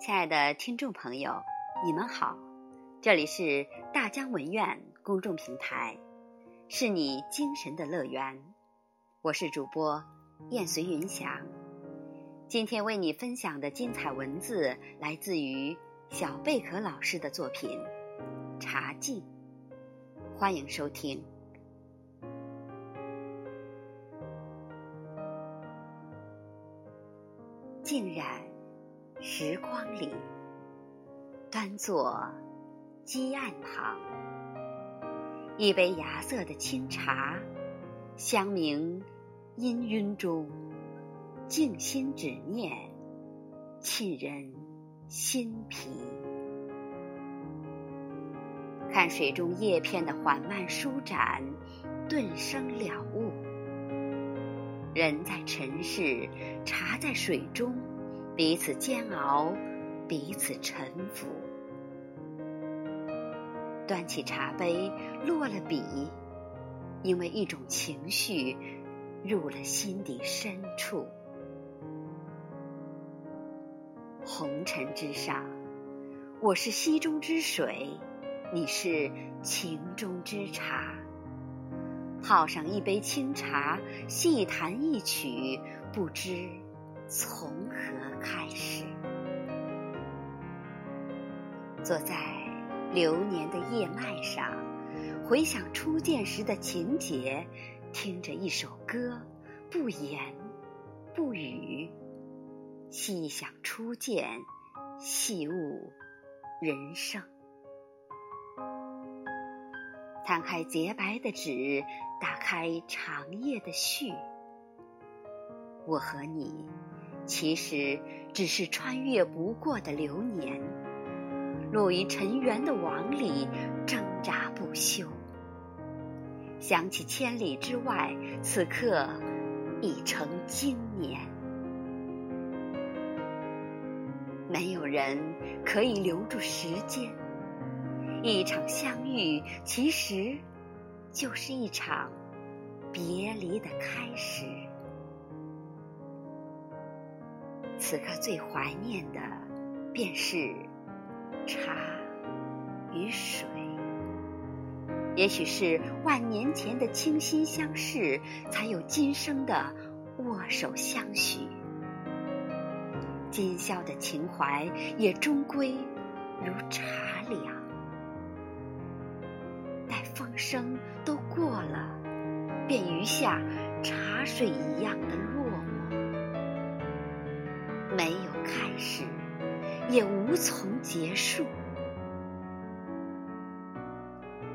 亲爱的听众朋友，你们好，这里是大江文苑公众平台，是你精神的乐园。我是主播燕随云翔，今天为你分享的精彩文字来自于小贝壳老师的作品《茶静》，欢迎收听。静然。时光里，端坐鸡案旁，一杯芽色的清茶，香茗氤氲中，静心只念沁人心脾。看水中叶片的缓慢舒展，顿生了悟。人在尘世，茶在水中。彼此煎熬，彼此沉浮。端起茶杯，落了笔，因为一种情绪入了心底深处。红尘之上，我是溪中之水，你是情中之茶。泡上一杯清茶，细弹一曲，不知。从何开始？坐在流年的叶脉上，回想初见时的情节，听着一首歌，不言不语，细想初见，细悟人生。摊开洁白的纸，打开长夜的序，我和你。其实只是穿越不过的流年，落于尘缘的网里挣扎不休。想起千里之外，此刻已成经年。没有人可以留住时间，一场相遇其实就是一场别离的开始。此刻最怀念的，便是茶与水。也许是万年前的倾心相视，才有今生的握手相许。今宵的情怀，也终归如茶凉。风声都过了，便余下茶水一样的落寞。没有开始，也无从结束。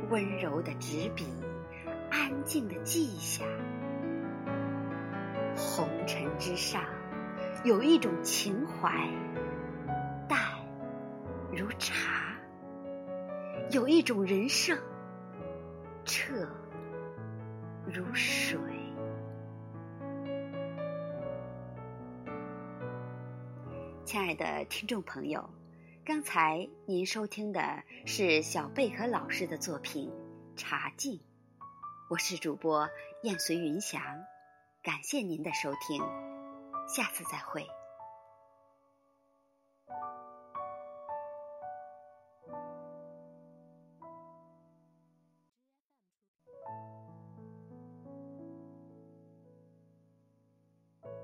温柔的纸笔，安静的记下。红尘之上，有一种情怀，淡如茶；有一种人生，澈如水。亲爱的听众朋友刚才您收听的是小贝壳老师的作品茶静我是主播燕随云翔感谢您的收听下次再会。